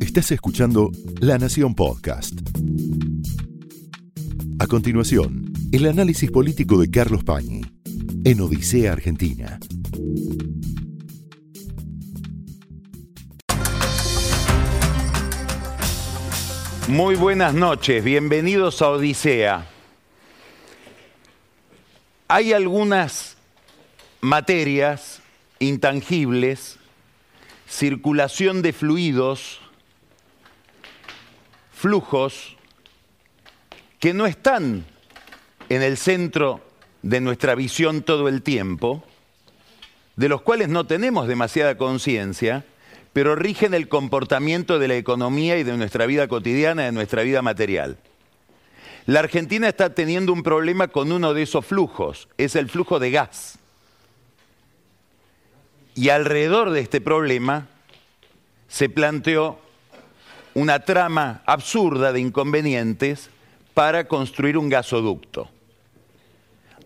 Estás escuchando La Nación Podcast. A continuación, el análisis político de Carlos Pañi en Odisea Argentina. Muy buenas noches, bienvenidos a Odisea. Hay algunas materias intangibles, circulación de fluidos, flujos, que no están en el centro de nuestra visión todo el tiempo, de los cuales no tenemos demasiada conciencia, pero rigen el comportamiento de la economía y de nuestra vida cotidiana, de nuestra vida material. La Argentina está teniendo un problema con uno de esos flujos, es el flujo de gas. Y alrededor de este problema se planteó una trama absurda de inconvenientes para construir un gasoducto.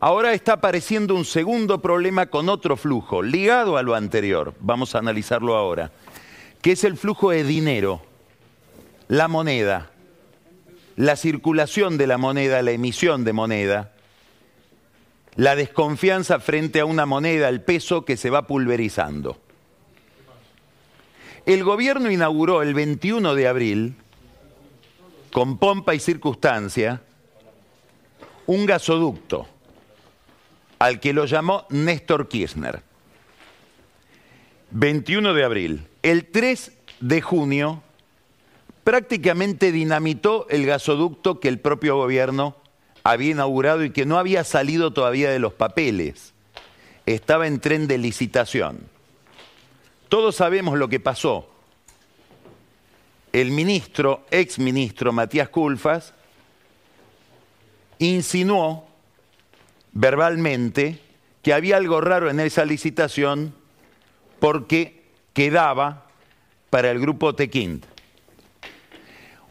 Ahora está apareciendo un segundo problema con otro flujo, ligado a lo anterior, vamos a analizarlo ahora, que es el flujo de dinero, la moneda, la circulación de la moneda, la emisión de moneda, la desconfianza frente a una moneda, el peso que se va pulverizando. El gobierno inauguró el 21 de abril, con pompa y circunstancia, un gasoducto al que lo llamó Néstor Kirchner. 21 de abril. El 3 de junio prácticamente dinamitó el gasoducto que el propio gobierno había inaugurado y que no había salido todavía de los papeles. Estaba en tren de licitación. Todos sabemos lo que pasó. El ministro, ex ministro Matías Culfas, insinuó verbalmente que había algo raro en esa licitación porque quedaba para el grupo Tequint.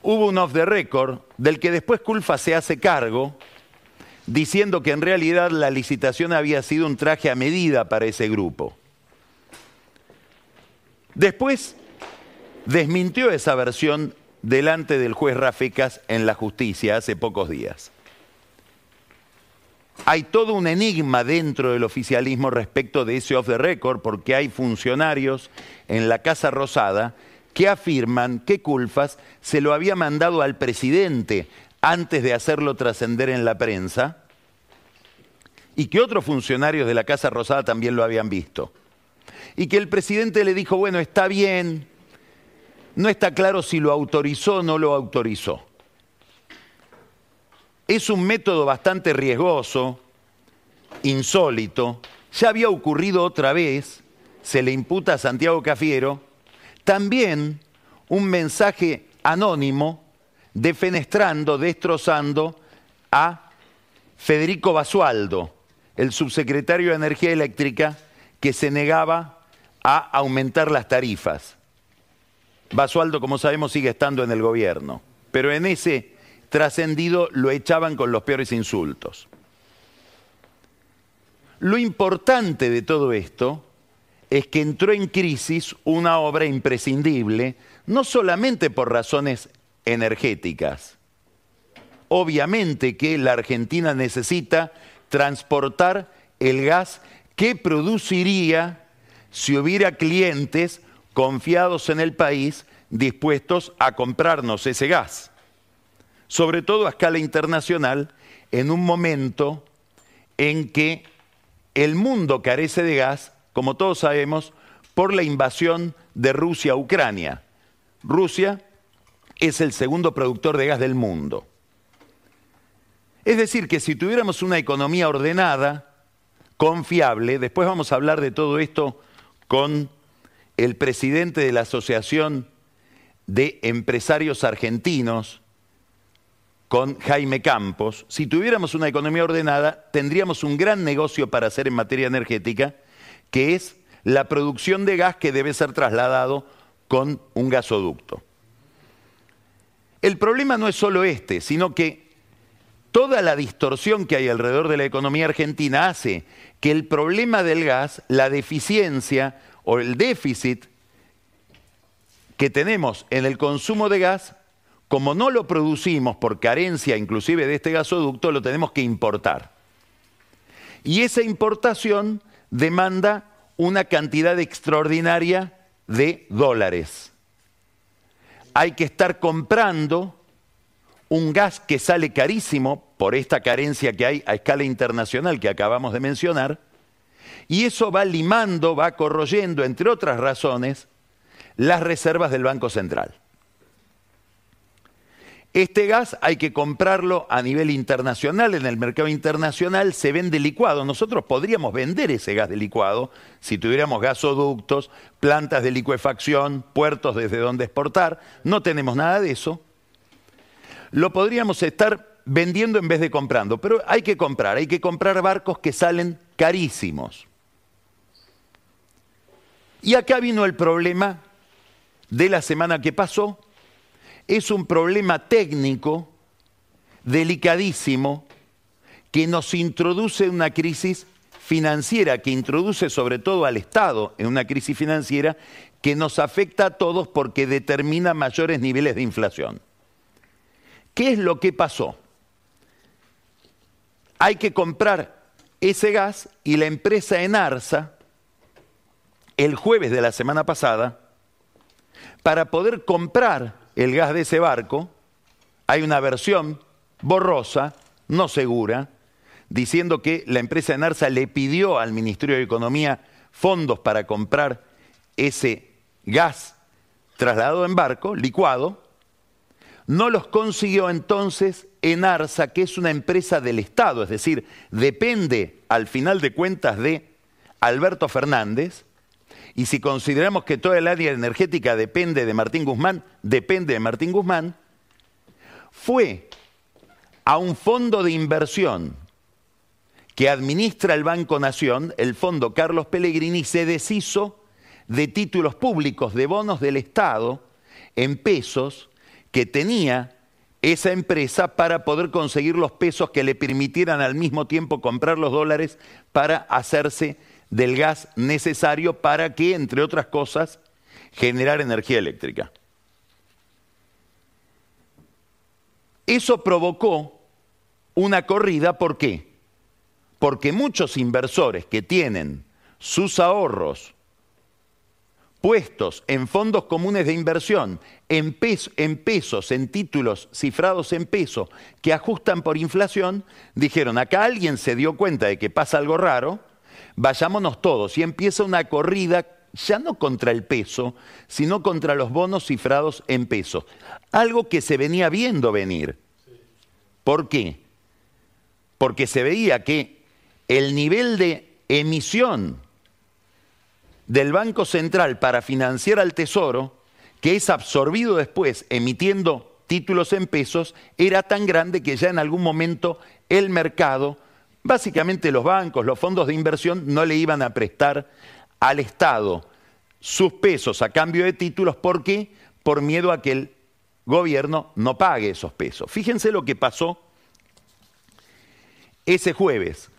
Hubo un off the record del que después Culfa se hace cargo diciendo que en realidad la licitación había sido un traje a medida para ese grupo. Después desmintió esa versión delante del juez Rafecas en la justicia hace pocos días. Hay todo un enigma dentro del oficialismo respecto de ese off the record porque hay funcionarios en la Casa Rosada que afirman que Culfas se lo había mandado al presidente antes de hacerlo trascender en la prensa y que otros funcionarios de la Casa Rosada también lo habían visto. Y que el presidente le dijo, bueno, está bien, no está claro si lo autorizó o no lo autorizó. Es un método bastante riesgoso, insólito, ya había ocurrido otra vez, se le imputa a Santiago Cafiero, también un mensaje anónimo defenestrando, destrozando a Federico Basualdo, el subsecretario de Energía Eléctrica, que se negaba a aumentar las tarifas. Basualdo, como sabemos, sigue estando en el gobierno, pero en ese trascendido lo echaban con los peores insultos. Lo importante de todo esto es que entró en crisis una obra imprescindible, no solamente por razones energéticas. Obviamente que la Argentina necesita transportar el gas que produciría si hubiera clientes confiados en el país dispuestos a comprarnos ese gas. Sobre todo a escala internacional, en un momento en que el mundo carece de gas como todos sabemos, por la invasión de Rusia a Ucrania. Rusia es el segundo productor de gas del mundo. Es decir, que si tuviéramos una economía ordenada, confiable, después vamos a hablar de todo esto con el presidente de la Asociación de Empresarios Argentinos, con Jaime Campos, si tuviéramos una economía ordenada, tendríamos un gran negocio para hacer en materia energética que es la producción de gas que debe ser trasladado con un gasoducto. El problema no es solo este, sino que toda la distorsión que hay alrededor de la economía argentina hace que el problema del gas, la deficiencia o el déficit que tenemos en el consumo de gas, como no lo producimos por carencia inclusive de este gasoducto, lo tenemos que importar. Y esa importación demanda una cantidad extraordinaria de dólares. Hay que estar comprando un gas que sale carísimo por esta carencia que hay a escala internacional que acabamos de mencionar, y eso va limando, va corroyendo, entre otras razones, las reservas del Banco Central. Este gas hay que comprarlo a nivel internacional, en el mercado internacional se vende licuado. Nosotros podríamos vender ese gas de licuado si tuviéramos gasoductos, plantas de licuefacción, puertos desde donde exportar. No tenemos nada de eso. Lo podríamos estar vendiendo en vez de comprando, pero hay que comprar, hay que comprar barcos que salen carísimos. Y acá vino el problema de la semana que pasó, es un problema técnico delicadísimo que nos introduce en una crisis financiera, que introduce sobre todo al Estado en una crisis financiera que nos afecta a todos porque determina mayores niveles de inflación. ¿Qué es lo que pasó? Hay que comprar ese gas y la empresa Enarsa, el jueves de la semana pasada, para poder comprar el gas de ese barco, hay una versión borrosa, no segura, diciendo que la empresa Enarsa le pidió al Ministerio de Economía fondos para comprar ese gas trasladado en barco, licuado, no los consiguió entonces Enarsa, que es una empresa del Estado, es decir, depende al final de cuentas de Alberto Fernández, y si consideramos que toda el área energética depende de Martín Guzmán, depende de Martín Guzmán, fue a un fondo de inversión que administra el Banco Nación, el fondo Carlos Pellegrini, se deshizo de títulos públicos, de bonos del Estado en pesos que tenía esa empresa para poder conseguir los pesos que le permitieran al mismo tiempo comprar los dólares para hacerse del gas necesario para que, entre otras cosas, generar energía eléctrica. Eso provocó una corrida, ¿por qué? Porque muchos inversores que tienen sus ahorros puestos en fondos comunes de inversión, en, en, pesos, en títulos cifrados en peso, que ajustan por inflación, dijeron, acá alguien se dio cuenta de que pasa algo raro, vayámonos todos. Y empieza una corrida ya no contra el peso, sino contra los bonos cifrados en peso. Algo que se venía viendo venir. ¿Por qué? Porque se veía que el nivel de emisión del Banco Central para financiar al Tesoro, que es absorbido después emitiendo títulos en pesos, era tan grande que ya en algún momento el mercado Básicamente los bancos, los fondos de inversión no le iban a prestar al Estado sus pesos a cambio de títulos. ¿Por qué? Por miedo a que el gobierno no pague esos pesos. Fíjense lo que pasó ese jueves.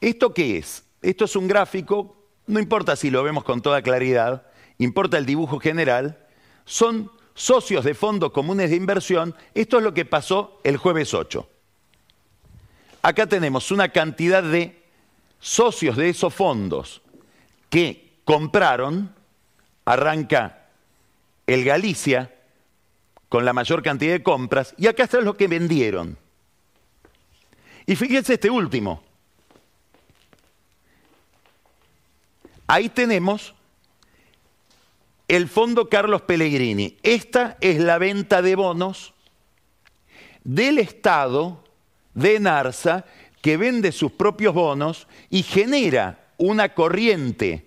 ¿Esto qué es? Esto es un gráfico, no importa si lo vemos con toda claridad, importa el dibujo general. Son socios de fondos comunes de inversión. Esto es lo que pasó el jueves 8 acá tenemos una cantidad de socios de esos fondos que compraron, arranca el Galicia con la mayor cantidad de compras, y acá está lo que vendieron. Y fíjense este último. Ahí tenemos el fondo Carlos Pellegrini. Esta es la venta de bonos del Estado de Narsa que vende sus propios bonos y genera una corriente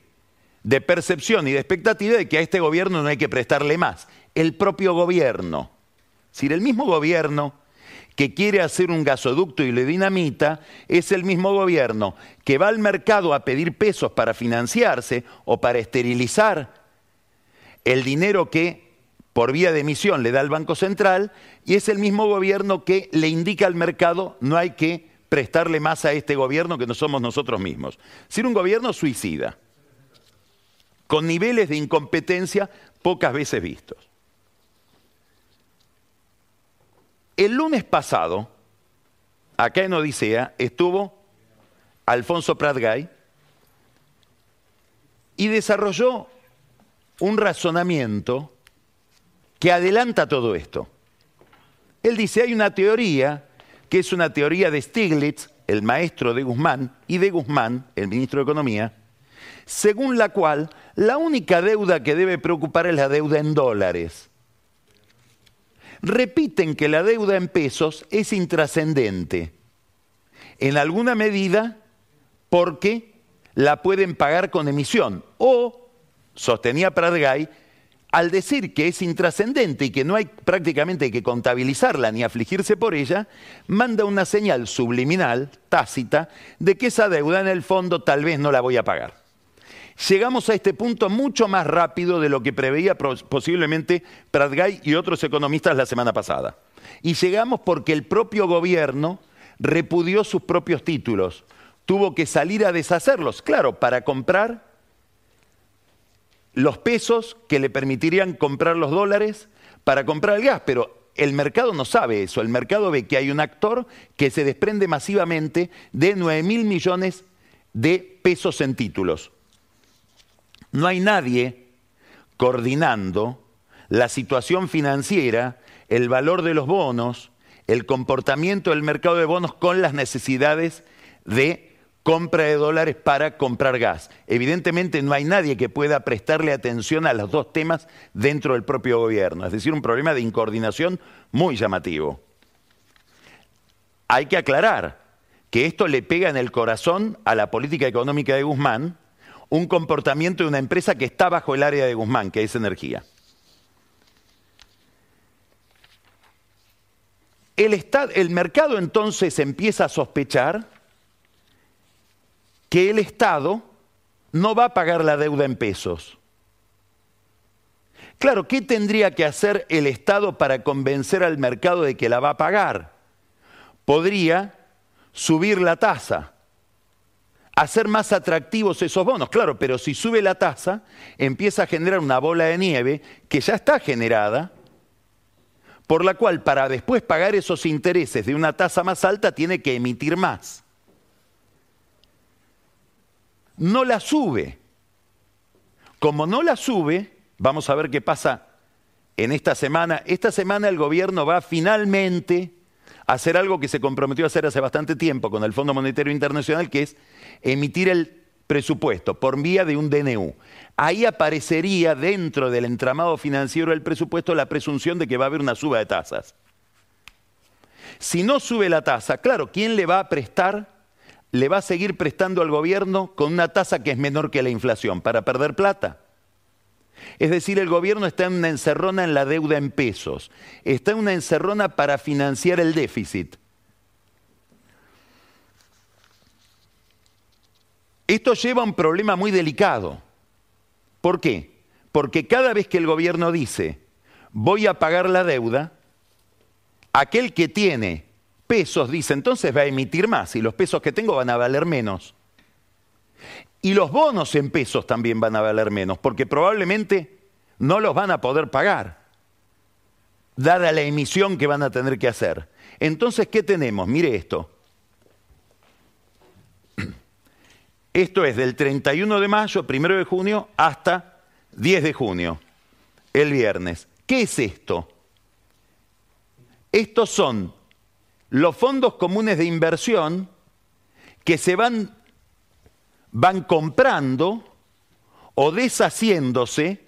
de percepción y de expectativa de que a este gobierno no hay que prestarle más. El propio gobierno. Si el mismo gobierno que quiere hacer un gasoducto y le dinamita, es el mismo gobierno que va al mercado a pedir pesos para financiarse o para esterilizar el dinero que por vía de emisión le da al Banco Central y es el mismo gobierno que le indica al mercado no hay que prestarle más a este gobierno que no somos nosotros mismos. Ser un gobierno suicida, con niveles de incompetencia pocas veces vistos. El lunes pasado, acá en Odisea, estuvo Alfonso Pratgay y desarrolló un razonamiento que adelanta todo esto. Él dice, hay una teoría que es una teoría de Stiglitz, el maestro de Guzmán, y de Guzmán, el ministro de Economía, según la cual la única deuda que debe preocupar es la deuda en dólares. Repiten que la deuda en pesos es intrascendente, en alguna medida porque la pueden pagar con emisión. O, sostenía Pradgay, al decir que es intrascendente y que no hay prácticamente que contabilizarla ni afligirse por ella, manda una señal subliminal, tácita, de que esa deuda en el fondo tal vez no la voy a pagar. Llegamos a este punto mucho más rápido de lo que preveía posiblemente Pratgay y otros economistas la semana pasada. Y llegamos porque el propio gobierno repudió sus propios títulos, tuvo que salir a deshacerlos, claro, para comprar los pesos que le permitirían comprar los dólares para comprar el gas, pero el mercado no sabe eso, el mercado ve que hay un actor que se desprende masivamente de 9 mil millones de pesos en títulos. No hay nadie coordinando la situación financiera, el valor de los bonos, el comportamiento del mercado de bonos con las necesidades de compra de dólares para comprar gas. Evidentemente no hay nadie que pueda prestarle atención a los dos temas dentro del propio gobierno, es decir, un problema de incoordinación muy llamativo. Hay que aclarar que esto le pega en el corazón a la política económica de Guzmán, un comportamiento de una empresa que está bajo el área de Guzmán, que es energía. El, el mercado entonces empieza a sospechar que el Estado no va a pagar la deuda en pesos. Claro, ¿qué tendría que hacer el Estado para convencer al mercado de que la va a pagar? Podría subir la tasa, hacer más atractivos esos bonos, claro, pero si sube la tasa, empieza a generar una bola de nieve que ya está generada, por la cual para después pagar esos intereses de una tasa más alta tiene que emitir más no la sube. Como no la sube, vamos a ver qué pasa en esta semana. Esta semana el gobierno va finalmente a hacer algo que se comprometió a hacer hace bastante tiempo con el Fondo Monetario Internacional, que es emitir el presupuesto por vía de un DNU. Ahí aparecería dentro del entramado financiero del presupuesto la presunción de que va a haber una suba de tasas. Si no sube la tasa, claro, ¿quién le va a prestar le va a seguir prestando al gobierno con una tasa que es menor que la inflación para perder plata. Es decir, el gobierno está en una encerrona en la deuda en pesos, está en una encerrona para financiar el déficit. Esto lleva a un problema muy delicado. ¿Por qué? Porque cada vez que el gobierno dice, voy a pagar la deuda, aquel que tiene pesos, dice, entonces va a emitir más y los pesos que tengo van a valer menos. Y los bonos en pesos también van a valer menos, porque probablemente no los van a poder pagar, dada la emisión que van a tener que hacer. Entonces, ¿qué tenemos? Mire esto. Esto es del 31 de mayo, 1 de junio, hasta 10 de junio, el viernes. ¿Qué es esto? Estos son los fondos comunes de inversión que se van, van comprando o deshaciéndose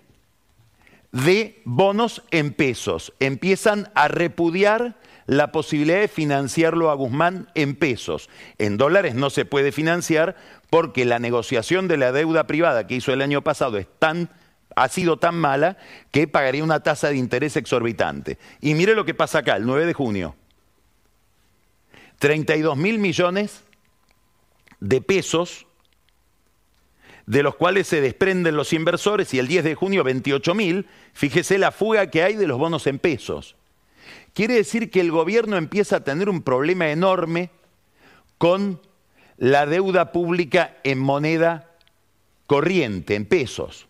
de bonos en pesos. Empiezan a repudiar la posibilidad de financiarlo a Guzmán en pesos. En dólares no se puede financiar porque la negociación de la deuda privada que hizo el año pasado es tan, ha sido tan mala que pagaría una tasa de interés exorbitante. Y mire lo que pasa acá, el 9 de junio. 32 mil millones de pesos, de los cuales se desprenden los inversores, y el 10 de junio 28 mil, fíjese la fuga que hay de los bonos en pesos. Quiere decir que el gobierno empieza a tener un problema enorme con la deuda pública en moneda corriente, en pesos.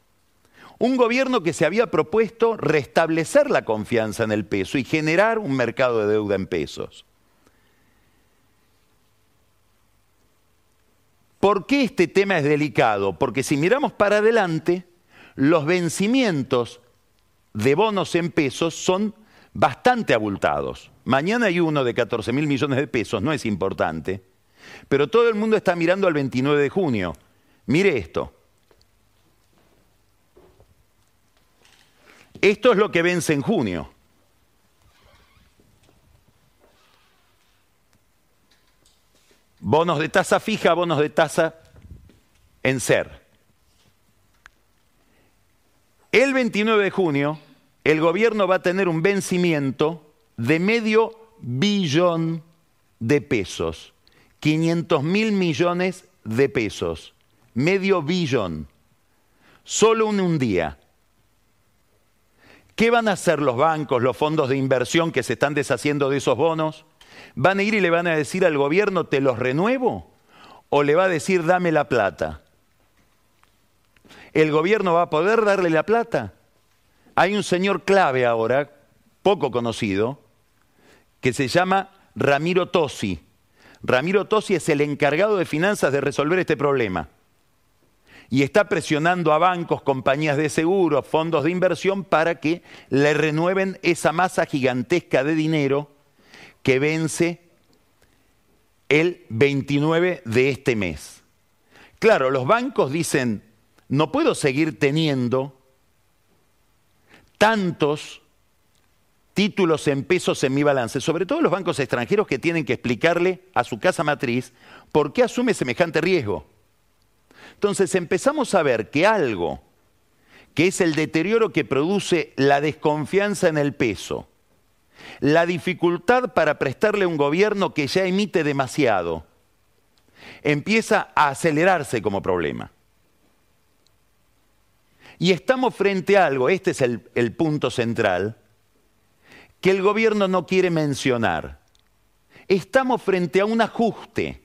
Un gobierno que se había propuesto restablecer la confianza en el peso y generar un mercado de deuda en pesos. ¿Por qué este tema es delicado? Porque si miramos para adelante, los vencimientos de bonos en pesos son bastante abultados. Mañana hay uno de 14 mil millones de pesos, no es importante, pero todo el mundo está mirando al 29 de junio. Mire esto. Esto es lo que vence en junio. Bonos de tasa fija, bonos de tasa en ser. El 29 de junio, el gobierno va a tener un vencimiento de medio billón de pesos, 500 mil millones de pesos, medio billón, solo en un día. ¿Qué van a hacer los bancos, los fondos de inversión que se están deshaciendo de esos bonos? ¿Van a ir y le van a decir al gobierno, te los renuevo? ¿O le va a decir, dame la plata? ¿El gobierno va a poder darle la plata? Hay un señor clave ahora, poco conocido, que se llama Ramiro Tosi. Ramiro Tosi es el encargado de finanzas de resolver este problema. Y está presionando a bancos, compañías de seguros, fondos de inversión para que le renueven esa masa gigantesca de dinero que vence el 29 de este mes. Claro, los bancos dicen, no puedo seguir teniendo tantos títulos en pesos en mi balance, sobre todo los bancos extranjeros que tienen que explicarle a su casa matriz por qué asume semejante riesgo. Entonces empezamos a ver que algo que es el deterioro que produce la desconfianza en el peso, la dificultad para prestarle a un gobierno que ya emite demasiado empieza a acelerarse como problema. Y estamos frente a algo, este es el, el punto central, que el gobierno no quiere mencionar. Estamos frente a un ajuste.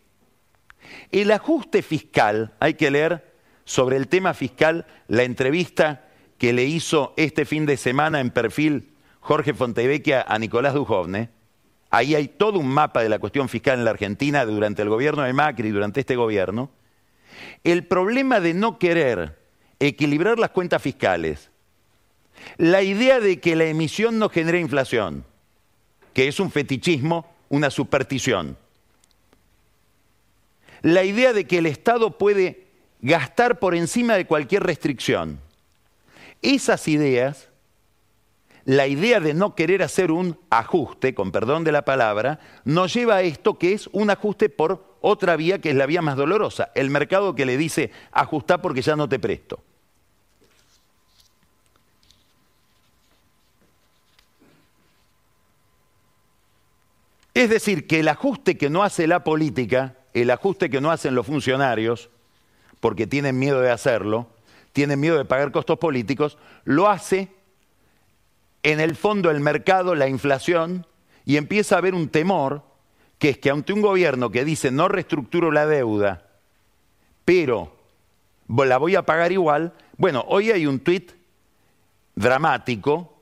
El ajuste fiscal, hay que leer sobre el tema fiscal la entrevista que le hizo este fin de semana en perfil Jorge Fontevecchia a Nicolás Dujovne, ahí hay todo un mapa de la cuestión fiscal en la Argentina durante el gobierno de Macri y durante este gobierno, el problema de no querer equilibrar las cuentas fiscales, la idea de que la emisión no genera inflación, que es un fetichismo, una superstición, la idea de que el Estado puede gastar por encima de cualquier restricción, esas ideas la idea de no querer hacer un ajuste, con perdón de la palabra, nos lleva a esto que es un ajuste por otra vía que es la vía más dolorosa, el mercado que le dice ajustá porque ya no te presto. Es decir, que el ajuste que no hace la política, el ajuste que no hacen los funcionarios, porque tienen miedo de hacerlo, tienen miedo de pagar costos políticos, lo hace en el fondo el mercado, la inflación, y empieza a haber un temor, que es que ante un gobierno que dice no reestructuro la deuda, pero la voy a pagar igual, bueno, hoy hay un tuit dramático,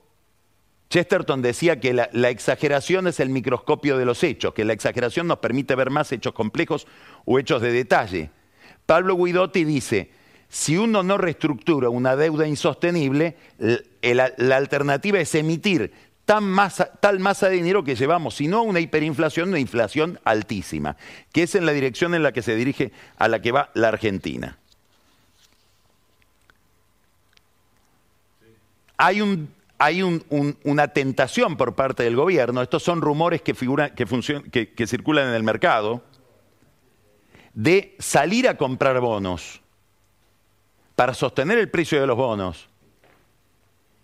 Chesterton decía que la, la, exageración es el microscopio de los hechos, que la exageración nos permite ver más hechos complejos o hechos de detalle. Pablo Guidotti dice, si uno no reestructura una deuda insostenible, la alternativa es emitir tal masa de dinero que llevamos, si no una hiperinflación, una inflación altísima, que es en la dirección en la que se dirige a la que va la Argentina. Hay, una tentación por parte del gobierno, estos son rumores que, que circulan en el mercado, de salir a comprar bonos para sostener el precio de los bonos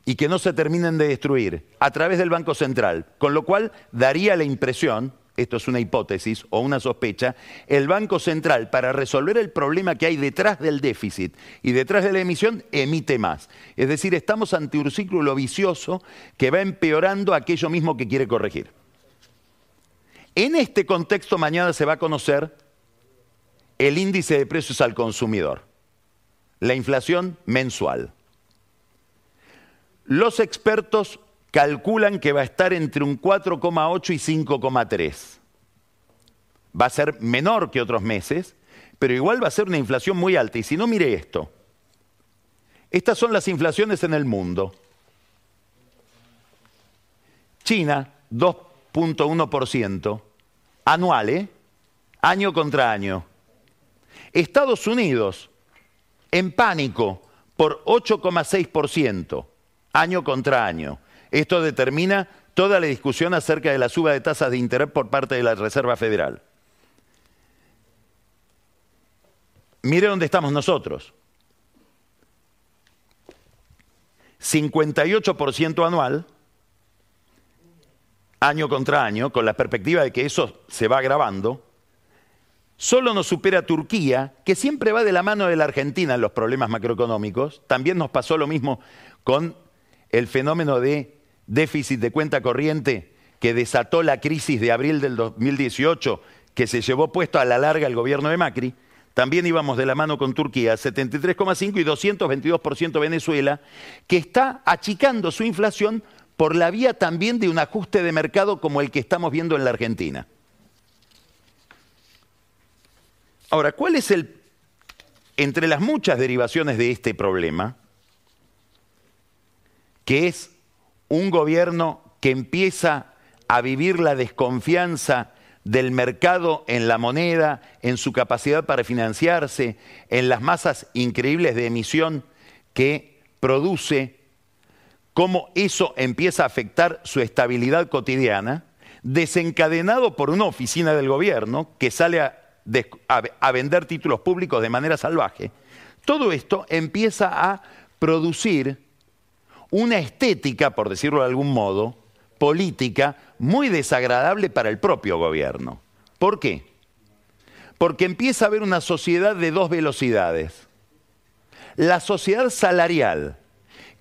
y que no se terminen de destruir a través del Banco Central, con lo cual daría la impresión, esto es una hipótesis o una sospecha, el Banco Central para resolver el problema que hay detrás del déficit y detrás de la emisión emite más. Es decir, estamos ante un círculo vicioso que va empeorando aquello mismo que quiere corregir. En este contexto mañana se va a conocer el índice de precios al consumidor la inflación mensual. los expertos calculan que va a estar entre un 4,8 y 5,3. Va a ser menor que otros meses, pero igual va a ser una inflación muy alta. Y si no, mire esto. Estas son las inflaciones en el mundo. China, 2.1%, anual, ¿eh? año contra año. Estados Unidos, en pánico, por 8,6%, año contra año. Esto determina toda la discusión acerca de la suba de tasas de interés por parte de la Reserva Federal. Mire dónde estamos nosotros. 58% anual, año contra año, con la perspectiva de que eso se va agravando. Solo nos supera Turquía, que siempre va de la mano de la Argentina en los problemas macroeconómicos. También nos pasó lo mismo con el fenómeno de déficit de cuenta corriente que desató la crisis de abril del 2018, que se llevó puesto a la larga el gobierno de Macri, también íbamos de la mano con Turquía, 73,5 y 222% Venezuela, que está achicando su inflación por la vía también de un ajuste de mercado como el que estamos viendo en la Argentina. Ahora, ¿cuál es el, entre las muchas derivaciones de este problema, que es un gobierno que empieza a vivir la desconfianza del mercado en la moneda, en su capacidad para financiarse, en las masas increíbles de emisión que produce, cómo eso empieza a afectar su estabilidad cotidiana, desencadenado por una oficina del gobierno que sale a, a vender títulos públicos de manera salvaje. Todo esto empieza a producir una estética, por decirlo de algún modo, política muy desagradable para el propio gobierno. ¿Por qué? Porque empieza a haber una sociedad de dos velocidades. La sociedad salarial,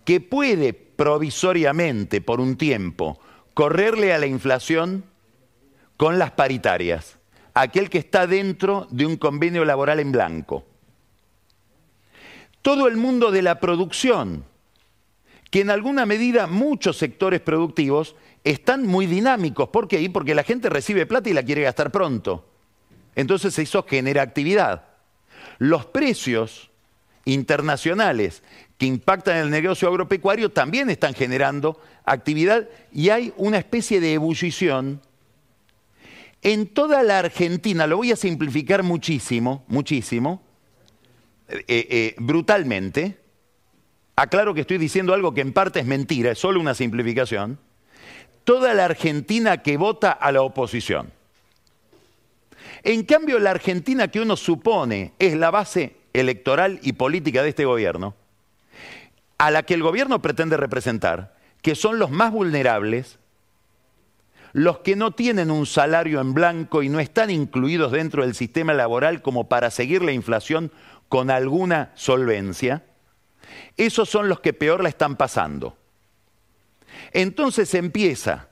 que puede provisoriamente, por un tiempo, correrle a la inflación con las paritarias, aquel que está dentro de un convenio laboral en blanco. Todo el mundo de la producción, que en alguna medida muchos sectores productivos están muy dinámicos. ¿Por qué? Porque la gente recibe plata y la quiere gastar pronto. Entonces eso genera actividad. Los precios internacionales que impactan el negocio agropecuario también están generando actividad y hay una especie de ebullición. En toda la Argentina, lo voy a simplificar muchísimo, muchísimo, eh, eh, brutalmente, aclaro que estoy diciendo algo que en parte es mentira, es solo una simplificación, toda la Argentina que vota a la oposición. En cambio, la Argentina que uno supone es la base electoral y política de este gobierno, a la que el gobierno pretende representar, que son los más vulnerables, los que no tienen un salario en blanco y no están incluidos dentro del sistema laboral como para seguir la inflación con alguna solvencia, esos son los que peor la están pasando. Entonces empieza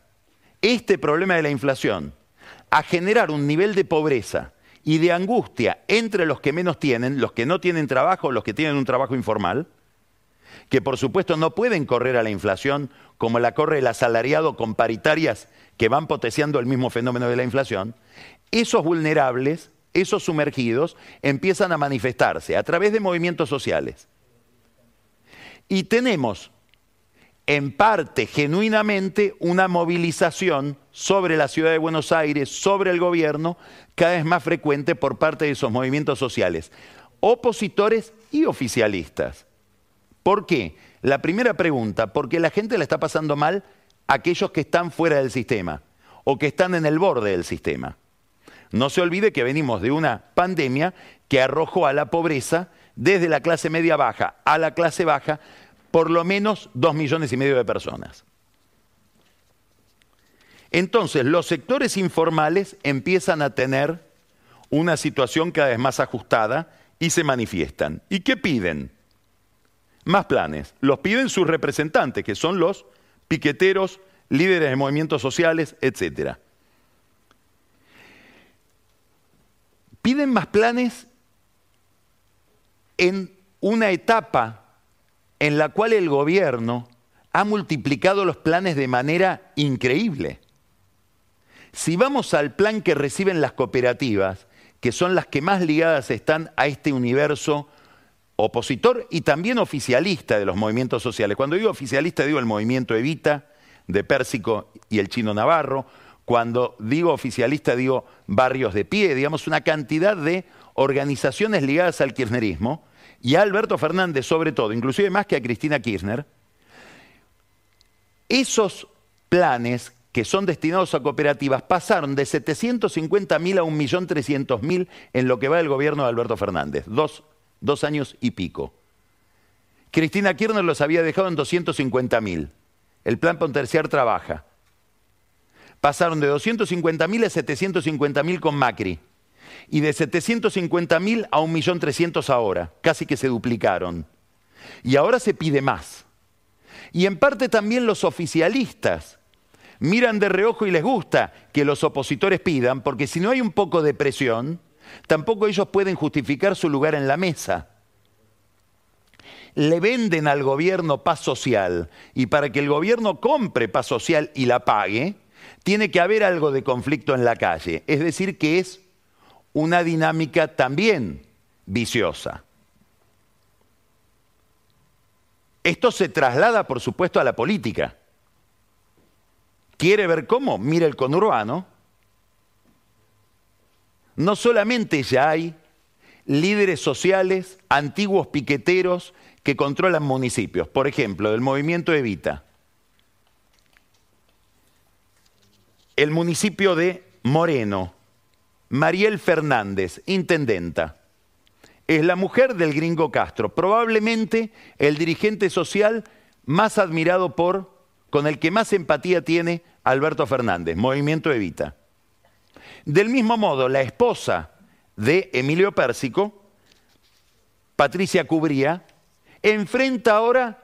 este problema de la inflación a generar un nivel de pobreza y de angustia entre los que menos tienen, los que no tienen trabajo, los que tienen un trabajo informal, que por supuesto no pueden correr a la inflación como la corre el asalariado con paritarias que van potenciando el mismo fenómeno de la inflación, esos vulnerables, esos sumergidos, empiezan a manifestarse a través de movimientos sociales. Y tenemos, en parte, genuinamente, una movilización sobre la ciudad de Buenos Aires, sobre el gobierno, cada vez más frecuente por parte de esos movimientos sociales, opositores y oficialistas. ¿Por qué? La primera pregunta, porque la gente la está pasando mal aquellos que están fuera del sistema o que están en el borde del sistema. No se olvide que venimos de una pandemia que arrojó a la pobreza desde la clase media baja a la clase baja por lo menos dos millones y medio de personas. Entonces, los sectores informales empiezan a tener una situación cada vez más ajustada y se manifiestan. ¿Y qué piden? Más planes. Los piden sus representantes, que son los piqueteros, líderes de movimientos sociales, etc. Piden más planes en una etapa en la cual el gobierno ha multiplicado los planes de manera increíble. Si vamos al plan que reciben las cooperativas, que son las que más ligadas están a este universo opositor y también oficialista de los movimientos sociales. Cuando digo oficialista digo el movimiento Evita de Pérsico y el chino Navarro. Cuando digo oficialista digo barrios de pie, digamos una cantidad de organizaciones ligadas al kirchnerismo y a Alberto Fernández sobre todo, inclusive más que a Cristina Kirchner. Esos planes que son destinados a cooperativas pasaron de 750.000 a 1.300.000 en lo que va del gobierno de Alberto Fernández. Dos dos años y pico. Cristina Kirchner los había dejado en 250 mil. El plan Ponterciar trabaja. Pasaron de 250 mil a 750 mil con Macri. Y de 750 mil a 1.300.000 ahora. Casi que se duplicaron. Y ahora se pide más. Y en parte también los oficialistas miran de reojo y les gusta que los opositores pidan, porque si no hay un poco de presión, Tampoco ellos pueden justificar su lugar en la mesa. Le venden al gobierno paz social y para que el gobierno compre paz social y la pague, tiene que haber algo de conflicto en la calle. Es decir, que es una dinámica también viciosa. Esto se traslada, por supuesto, a la política. ¿Quiere ver cómo? Mira el conurbano no solamente ya hay líderes sociales, antiguos piqueteros que controlan municipios, por ejemplo, del movimiento Evita. El municipio de Moreno, Mariel Fernández, intendenta, es la mujer del gringo Castro, probablemente el dirigente social más admirado por, con el que más empatía tiene Alberto Fernández, Movimiento Evita. Del mismo modo, la esposa de Emilio Pérsico, Patricia Cubría, enfrenta ahora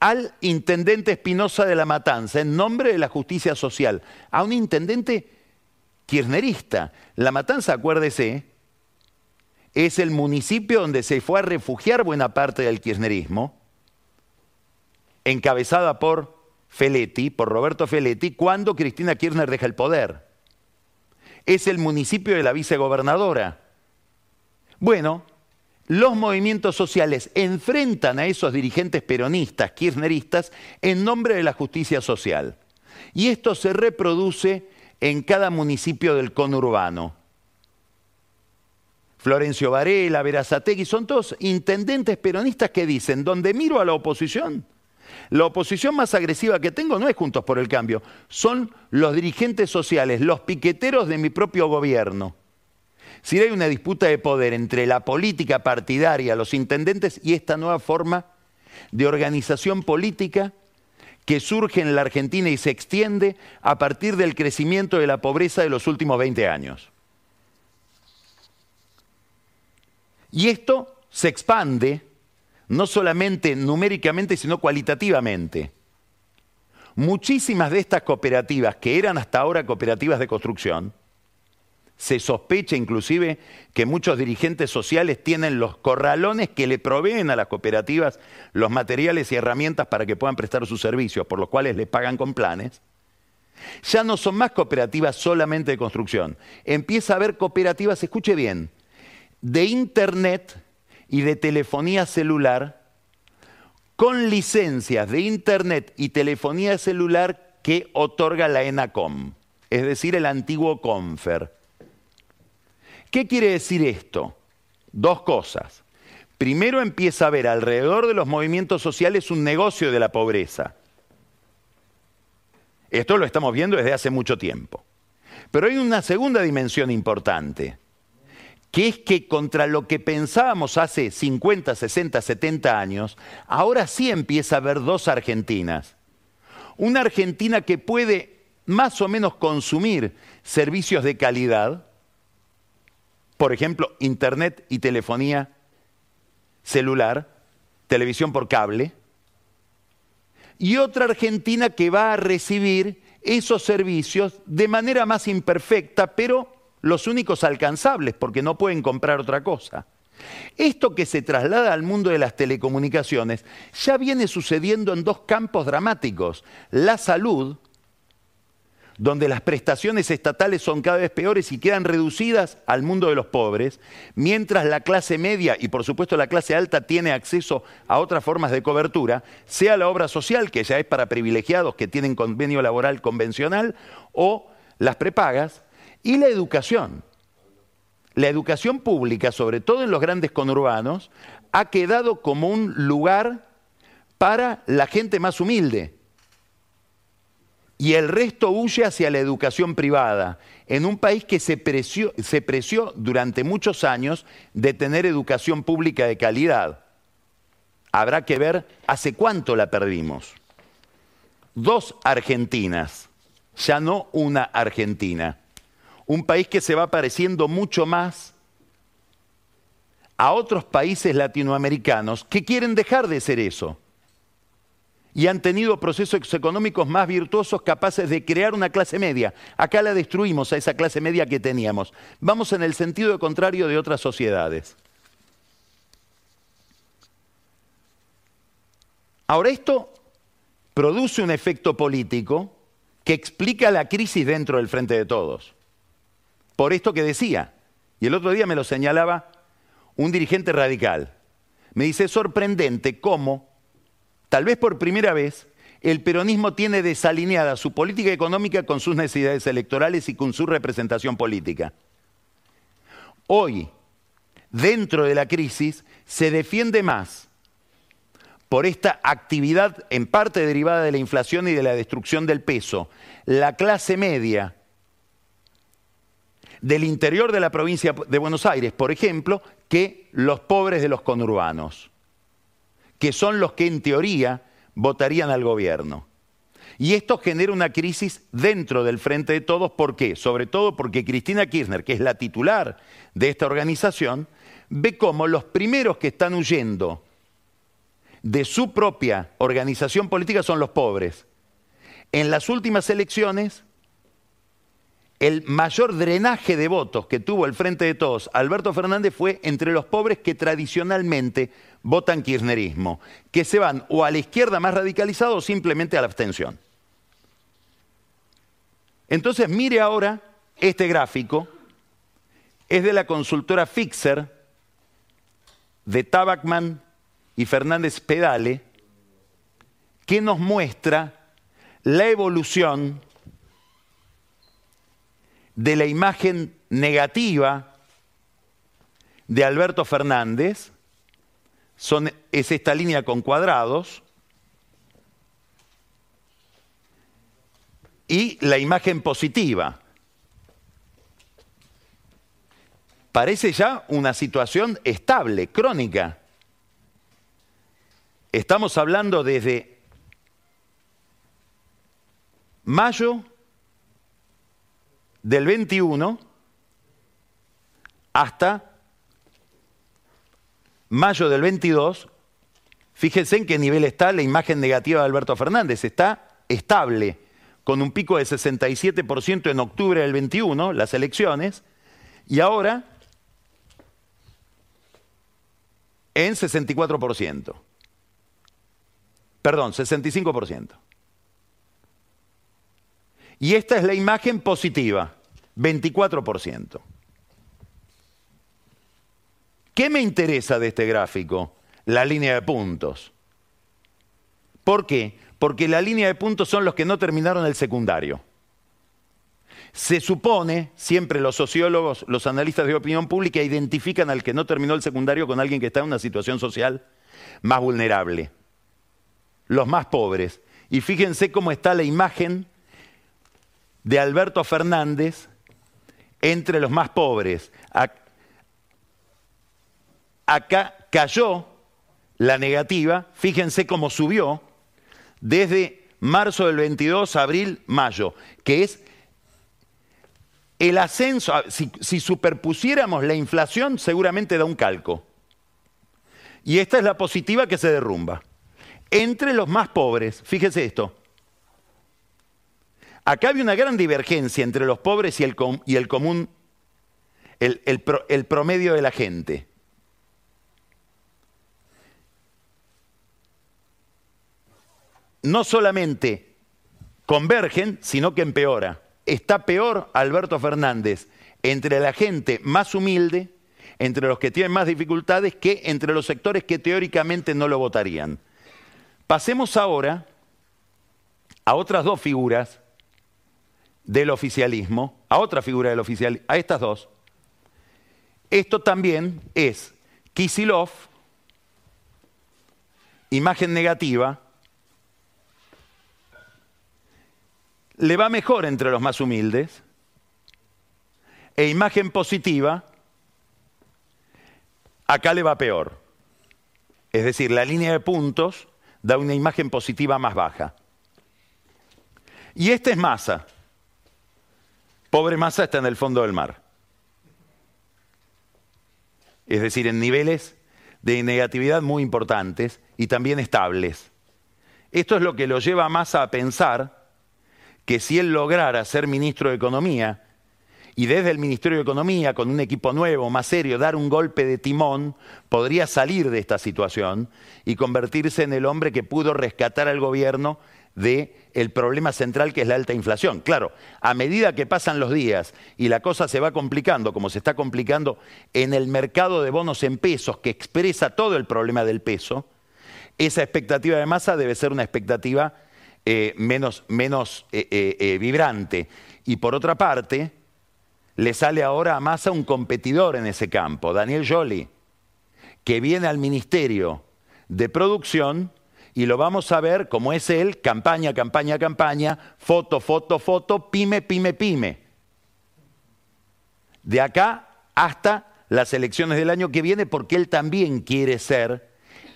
al intendente Espinosa de la Matanza en nombre de la justicia social, a un intendente kirchnerista. La Matanza, acuérdese, es el municipio donde se fue a refugiar buena parte del kirchnerismo, encabezada por Feletti, por Roberto Feletti, cuando Cristina Kirchner deja el poder es el municipio de la vicegobernadora. Bueno, los movimientos sociales enfrentan a esos dirigentes peronistas, kirchneristas, en nombre de la justicia social. Y esto se reproduce en cada municipio del conurbano. Florencio Varela, Verazategui, son todos intendentes peronistas que dicen, donde miro a la oposición, la oposición más agresiva que tengo no es Juntos por el Cambio, son los dirigentes sociales, los piqueteros de mi propio gobierno. Si hay una disputa de poder entre la política partidaria, los intendentes y esta nueva forma de organización política que surge en la Argentina y se extiende a partir del crecimiento de la pobreza de los últimos 20 años. Y esto se expande no solamente numéricamente, sino cualitativamente. Muchísimas de estas cooperativas, que eran hasta ahora cooperativas de construcción, se sospecha inclusive que muchos dirigentes sociales tienen los corralones que le proveen a las cooperativas los materiales y herramientas para que puedan prestar sus servicios, por los cuales les pagan con planes. Ya no son más cooperativas solamente de construcción. Empieza a haber cooperativas, escuche bien, de Internet y de telefonía celular con licencias de Internet y telefonía celular que otorga la ENACOM, es decir, el antiguo CONFER. ¿Qué quiere decir esto? Dos cosas. Primero empieza a haber alrededor de los movimientos sociales un negocio de la pobreza. Esto lo estamos viendo desde hace mucho tiempo. Pero hay una segunda dimensión importante que es que contra lo que pensábamos hace 50, 60, 70 años, ahora sí empieza a haber dos Argentinas. Una Argentina que puede más o menos consumir servicios de calidad, por ejemplo, internet y telefonía celular, televisión por cable, y otra Argentina que va a recibir esos servicios de manera más imperfecta, pero los únicos alcanzables, porque no pueden comprar otra cosa. Esto que se traslada al mundo de las telecomunicaciones ya viene sucediendo en dos campos dramáticos. La salud, donde las prestaciones estatales son cada vez peores y quedan reducidas al mundo de los pobres, mientras la clase media y por supuesto la clase alta tiene acceso a otras formas de cobertura, sea la obra social, que ya es para privilegiados que tienen convenio laboral convencional, o las prepagas, y la educación. La educación pública, sobre todo en los grandes conurbanos, ha quedado como un lugar para la gente más humilde y el resto huye hacia la educación privada, en un país que se preció, durante muchos años de tener educación pública de calidad. Habrá que ver hace cuánto la perdimos. Dos Argentinas, ya no una Argentina. Un país que se va pareciendo mucho más a otros países latinoamericanos que quieren dejar de ser eso y han tenido procesos económicos más virtuosos capaces de crear una clase media. Acá la destruimos a esa clase media que teníamos. Vamos en el sentido contrario de otras sociedades. Ahora esto produce un efecto político que explica la crisis dentro del frente de todos. Por esto que decía, y el otro día me lo señalaba un dirigente radical, me dice, es sorprendente cómo Tal vez por primera vez, el peronismo tiene desalineada su política económica con sus necesidades electorales y con su representación política. Hoy, dentro de la crisis, se defiende más por esta actividad en parte derivada de la inflación y de la destrucción del peso, la clase media del interior de la provincia de Buenos Aires, por ejemplo, que los pobres de los conurbanos que son los que en teoría votarían al gobierno. Y esto genera una crisis dentro del Frente de Todos. ¿Por qué? Sobre todo porque Cristina Kirchner, que es la titular de esta organización, ve cómo los primeros que están huyendo de su propia organización política son los pobres. En las últimas elecciones, el mayor drenaje de votos que tuvo el Frente de Todos, Alberto Fernández, fue entre los pobres que tradicionalmente votan kirchnerismo, que se van o a la izquierda más radicalizado o simplemente a la abstención. Entonces mire ahora este gráfico, es de la consultora Fixer, de Tabacman y Fernández Pedale, que nos muestra la evolución de la imagen negativa de Alberto Fernández, son, es esta línea con cuadrados, y la imagen positiva. Parece ya una situación estable, crónica. Estamos hablando desde mayo del 21 hasta mayo del 22, fíjense en qué nivel está la imagen negativa de Alberto Fernández. Está estable, con un pico de 67% en octubre del 21, las elecciones, y ahora en 64%. Perdón, 65%. Y esta es la imagen positiva, 24%. ¿Qué me interesa de este gráfico? La línea de puntos. ¿Por qué? Porque la línea de puntos son los que no terminaron el secundario. Se supone, siempre los sociólogos, los analistas de opinión pública identifican al que no terminó el secundario con alguien que está en una situación social más vulnerable, los más pobres. Y fíjense cómo está la imagen de Alberto Fernández entre los más pobres. Acá cayó la negativa, fíjense cómo subió desde marzo del 22 a abril, mayo, que es el ascenso, si, si, superpusiéramos la inflación, seguramente da un calco. Y esta es la positiva que se derrumba. Entre los más pobres, fíjese esto, Acá había una gran divergencia entre los pobres y el, com y el común, el, el, pro el promedio de la gente. No solamente convergen, sino que empeora. Está peor Alberto Fernández entre la gente más humilde, entre los que tienen más dificultades, que entre los sectores que teóricamente no lo votarían. Pasemos ahora a otras dos figuras del oficialismo, a otra figura del oficialismo, a estas dos. Esto también es Kisilov, imagen negativa, le va mejor entre los más humildes, e imagen positiva, acá le va peor. Es decir, la línea de puntos da una imagen positiva más baja. Y esta es masa. Pobre masa está en el fondo del mar. Es decir, en niveles de negatividad muy importantes y también estables. Esto es lo que lo lleva a Massa a pensar que si él lograra ser ministro de Economía y desde el Ministerio de Economía, con un equipo nuevo, más serio, dar un golpe de timón, podría salir de esta situación y convertirse en el hombre que pudo rescatar al gobierno del el problema central que es la alta inflación. Claro, a medida que pasan los días y la cosa se va complicando, como se está complicando en el mercado de bonos en pesos, que expresa todo el problema del peso, esa expectativa de masa debe ser una expectativa eh, menos, menos eh, eh, vibrante. Y por otra parte, le sale ahora a Massa un competidor en ese campo, Daniel Jolie, que viene al Ministerio de Producción y lo vamos a ver como es él, campaña, campaña, campaña, foto, foto, foto, pyme, pyme, pyme. De acá hasta las elecciones del año que viene, porque él también quiere ser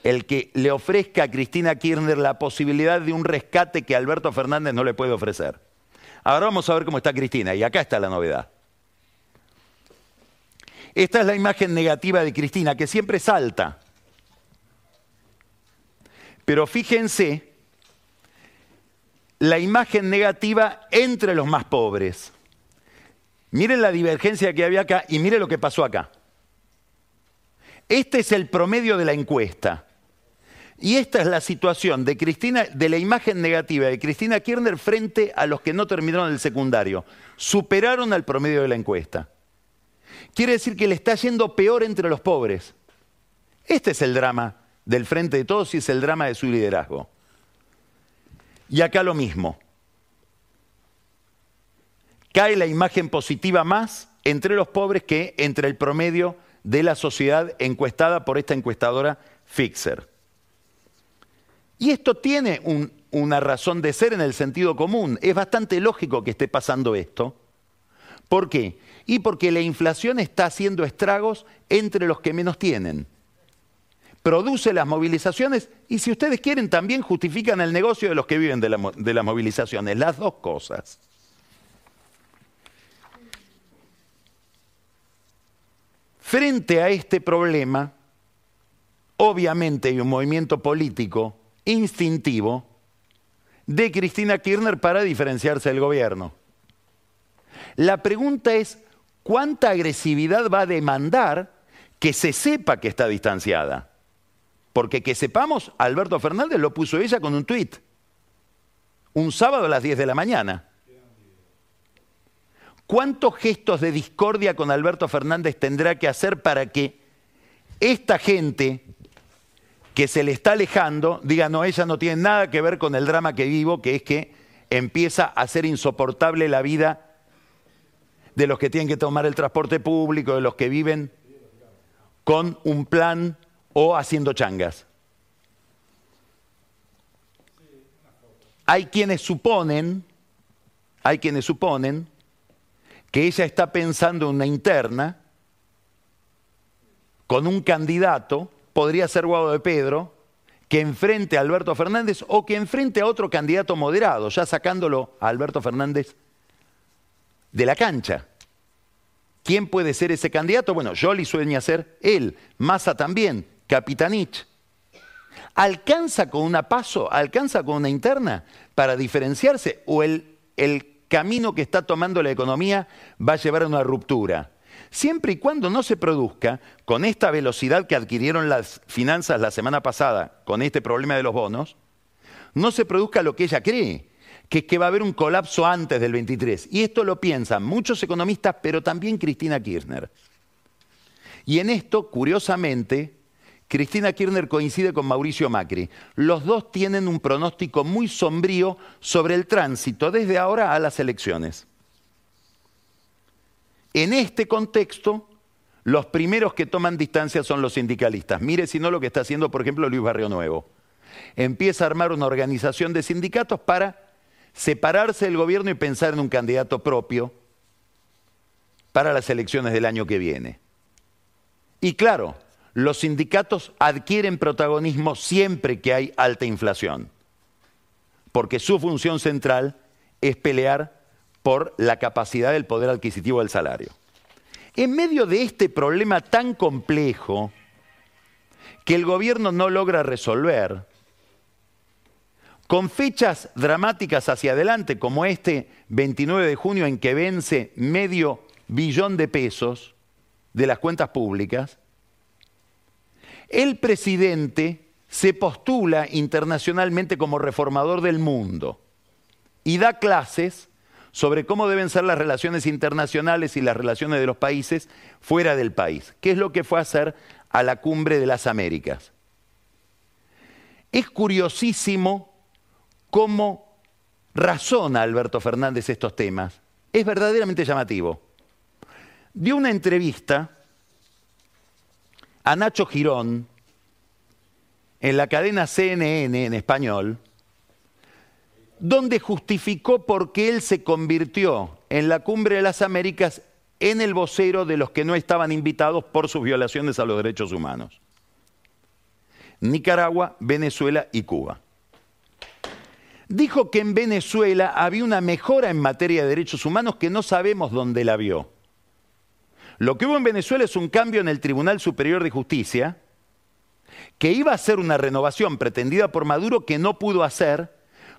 el que le ofrezca a Cristina Kirchner la posibilidad de un rescate que Alberto Fernández no le puede ofrecer. Ahora vamos a ver cómo está Cristina, y acá está la novedad. Esta es la imagen negativa de Cristina, que siempre salta. Pero fíjense la imagen negativa entre los más pobres. Miren la divergencia que había acá y miren lo que pasó acá. Este es el promedio de la encuesta. Y esta es la situación de Cristina, de la imagen negativa de Cristina Kirchner frente a los que no terminaron el secundario. Superaron al promedio de la encuesta. Quiere decir que le está yendo peor entre los pobres. Este es el drama del frente de todos y es el drama de su liderazgo. Y acá lo mismo. Cae la imagen positiva más entre los pobres que entre el promedio de la sociedad encuestada por esta encuestadora Fixer. Y esto tiene una razón de ser en el sentido común. Es bastante lógico que esté pasando esto. ¿Por qué? y porque la inflación está haciendo estragos entre los que menos tienen. Produce las movilizaciones y si ustedes quieren también justifican el negocio de los que viven de, las movilizaciones, las dos cosas. Frente a este problema, obviamente hay un movimiento político instintivo de Cristina Kirchner para diferenciarse del gobierno. La pregunta es, cuánta agresividad va a demandar que se sepa que está distanciada. Porque que sepamos, Alberto Fernández lo puso ella con un tuit. Un sábado a las 10 de la mañana. ¿Cuántos gestos de discordia con Alberto Fernández tendrá que hacer para que esta gente que se le está alejando diga, no, ella no tiene nada que ver con el drama que vivo, que es que empieza a ser insoportable la vida de los que tienen que tomar el transporte público, de los que viven con un plan o haciendo changas. Hay quienes suponen, hay quienes suponen que ella está pensando en una interna con un candidato, podría ser Guado de Pedro, que enfrente a Alberto Fernández o que enfrente a otro candidato moderado, ya sacándolo a Alberto Fernández de la cancha. ¿Quién puede ser ese candidato? Bueno, Jolie sueña ser él, Massa también, Capitanich. ¿Alcanza con una paso, alcanza con una interna para diferenciarse o el, el camino que está tomando la economía va a llevar a una ruptura? Siempre y cuando no se produzca con esta velocidad que adquirieron las finanzas la semana pasada, con este problema de los bonos, no se produzca lo que ella cree, que es que va a haber un colapso antes del 23. Y esto lo piensan muchos economistas, pero también Cristina Kirchner. Y en esto, curiosamente, Cristina Kirchner coincide con Mauricio Macri. Los dos tienen un pronóstico muy sombrío sobre el tránsito desde ahora a las elecciones. En este contexto, los primeros que toman distancia son los sindicalistas. Mire si no lo que está haciendo, por ejemplo, Luis Barrio Nuevo. Empieza a armar una organización de sindicatos para separarse del gobierno y pensar en un candidato propio para las elecciones del año que viene. Y claro, los sindicatos adquieren protagonismo siempre que hay alta inflación, porque su función central es pelear por la capacidad del poder adquisitivo del salario. En medio de este problema tan complejo que el gobierno no logra resolver, con fechas dramáticas hacia adelante, como este 29 de junio en que vence medio billón de pesos de las cuentas públicas, el presidente se postula internacionalmente como reformador del mundo y da clases sobre cómo deben ser las relaciones internacionales y las relaciones de los países fuera del país, que es lo que fue a hacer a la cumbre de las Américas. Es curiosísimo cómo razona Alberto Fernández estos temas. Es verdaderamente llamativo. Dio una entrevista a Nacho Girón en la cadena CNN en español, donde justificó por qué él se convirtió en la cumbre de las Américas en el vocero de los que no estaban invitados por sus violaciones a los derechos humanos. Nicaragua, Venezuela y Cuba dijo que en Venezuela había una mejora en materia de derechos humanos que no sabemos dónde la vio. Lo que hubo en Venezuela es un cambio en el Tribunal Superior de Justicia, que iba a ser una renovación pretendida por Maduro que no pudo hacer,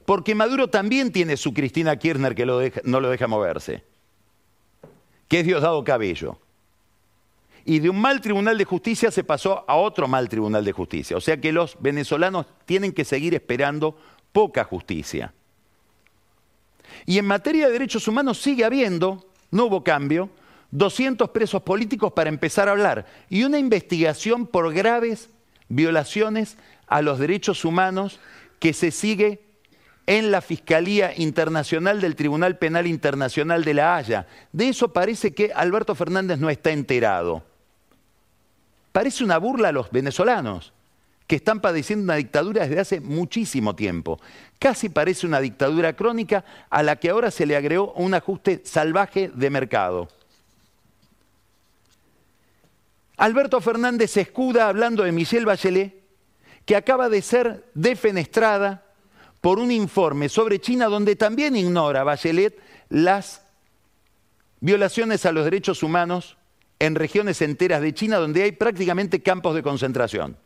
porque Maduro también tiene su Cristina Kirchner que no lo deja moverse, que es Diosdado Cabello. Y de un mal tribunal de justicia se pasó a otro mal tribunal de justicia. O sea que los venezolanos tienen que seguir esperando poca justicia. Y en materia de derechos humanos sigue habiendo, no hubo cambio, 200 presos políticos para empezar a hablar y una investigación por graves violaciones a los derechos humanos que se sigue en la Fiscalía Internacional del Tribunal Penal Internacional de La Haya. De eso parece que Alberto Fernández no está enterado. Parece una burla a los venezolanos que están padeciendo una dictadura desde hace muchísimo tiempo. Casi parece una dictadura crónica a la que ahora se le agregó un ajuste salvaje de mercado. Alberto Fernández escuda hablando de Michelle Bachelet, que acaba de ser defenestrada por un informe sobre China donde también ignora Bachelet las violaciones a los derechos humanos en regiones enteras de China donde hay prácticamente campos de concentración.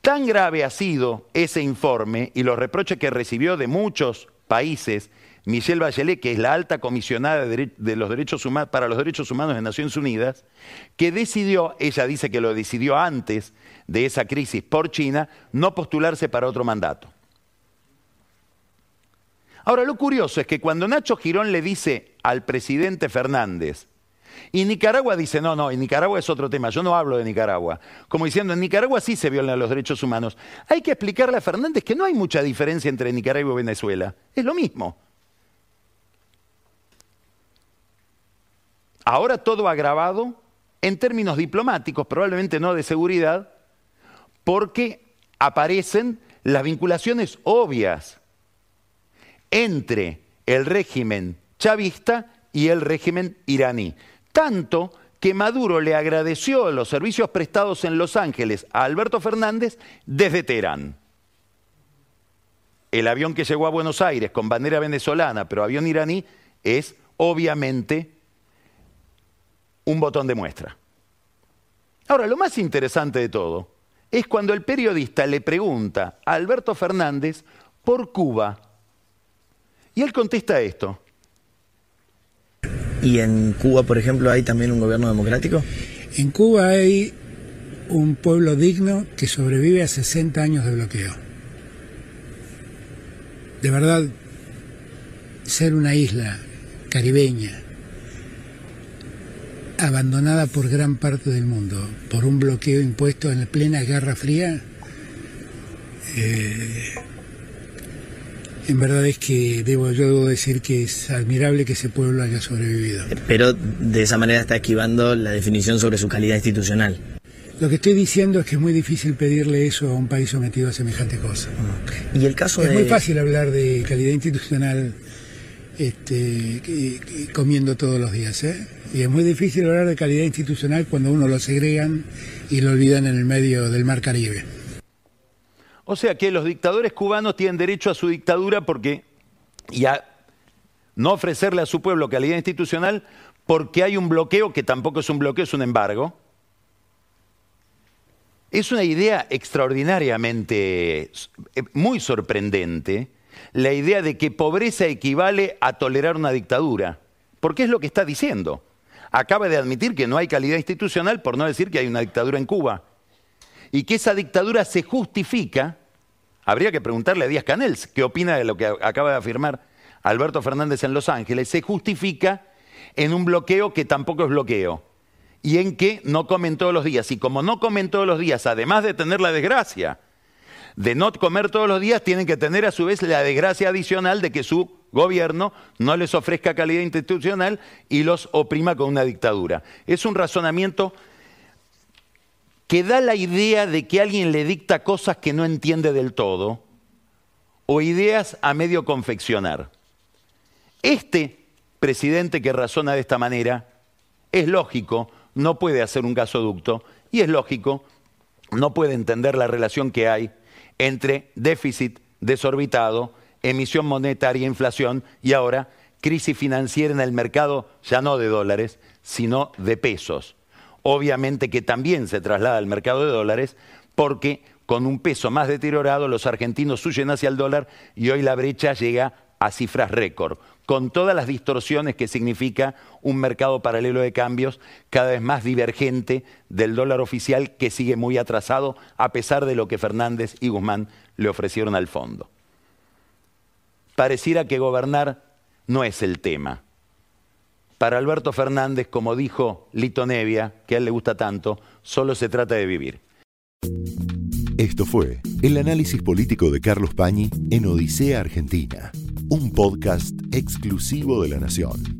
Tan grave ha sido ese informe y los reproches que recibió de muchos países Michelle Bachelet, que es la alta comisionada de los derechos para los derechos humanos de Naciones Unidas, que decidió, ella dice que lo decidió antes de esa crisis por China, no postularse para otro mandato. Ahora, lo curioso es que cuando Nacho Girón le dice al presidente Fernández, y Nicaragua dice, no, no, en Nicaragua es otro tema, yo no hablo de Nicaragua. Como diciendo, en Nicaragua sí se violan los derechos humanos. Hay que explicarle a Fernández que no hay mucha diferencia entre Nicaragua y Venezuela. Es lo mismo. Ahora todo agravado en términos diplomáticos, probablemente no de seguridad, porque aparecen las vinculaciones obvias entre el régimen chavista y el régimen iraní. Tanto que Maduro le agradeció los servicios prestados en Los Ángeles a Alberto Fernández desde Teherán. El avión que llegó a Buenos Aires con bandera venezolana, pero avión iraní, es obviamente un botón de muestra. Ahora, lo más interesante de todo es cuando el periodista le pregunta a Alberto Fernández por Cuba. Y él contesta esto. ¿Y en Cuba, por ejemplo, hay también un gobierno democrático? En Cuba hay un pueblo digno que sobrevive a 60 años de bloqueo. De verdad, ser una isla caribeña, abandonada por gran parte del mundo, por un bloqueo impuesto en la plena Guerra Fría, eh, en verdad es que debo, yo debo decir que es admirable que ese pueblo haya sobrevivido. Pero de esa manera está esquivando la definición sobre su calidad institucional. Lo que estoy diciendo es que es muy difícil pedirle eso a un país sometido a semejante cosa. Y el caso es de... muy fácil hablar de calidad institucional este, comiendo todos los días, ¿eh? Y es muy difícil hablar de calidad institucional cuando uno lo segregan y lo olvidan en el medio del Mar Caribe. O sea que los dictadores cubanos tienen derecho a su dictadura porque y a no ofrecerle a su pueblo calidad institucional porque hay un bloqueo que tampoco es un bloqueo, es un embargo es una idea extraordinariamente, eh, muy sorprendente, la idea de que pobreza equivale a tolerar una dictadura, porque es lo que está diciendo. Acaba de admitir que no hay calidad institucional por no decir que hay una dictadura en Cuba. Y que esa dictadura se justifica, habría que preguntarle a Díaz Canel qué opina de lo que acaba de afirmar Alberto Fernández en Los Ángeles, se justifica en un bloqueo que tampoco es bloqueo y en que no comen todos los días. Y como no comen todos los días, además de tener la desgracia de no comer todos los días, tienen que tener a su vez la desgracia adicional de que su gobierno no les ofrezca calidad institucional y los oprima con una dictadura. Es un razonamiento que da la idea de que alguien le dicta cosas que no entiende del todo o ideas a medio confeccionar. Este presidente que razona de esta manera es lógico no puede hacer un gasoducto y es lógico, no puede entender la relación que hay entre déficit desorbitado, emisión monetaria, inflación y ahora crisis financiera en el mercado ya no de dólares, sino de pesos. Obviamente que también se traslada al mercado de dólares porque con un peso más deteriorado los argentinos huyen hacia el dólar y hoy la brecha llega a cifras récord, con todas las distorsiones que significa un mercado paralelo de cambios cada vez más divergente del dólar oficial que sigue muy atrasado a pesar de lo que Fernández y Guzmán le ofrecieron al fondo. Pareciera que gobernar no es el tema. Para Alberto Fernández, como dijo Lito Nevia, que a él le gusta tanto, solo se trata de vivir. Esto fue el análisis político de Carlos Pañi en Odisea Argentina un podcast exclusivo de La Nación.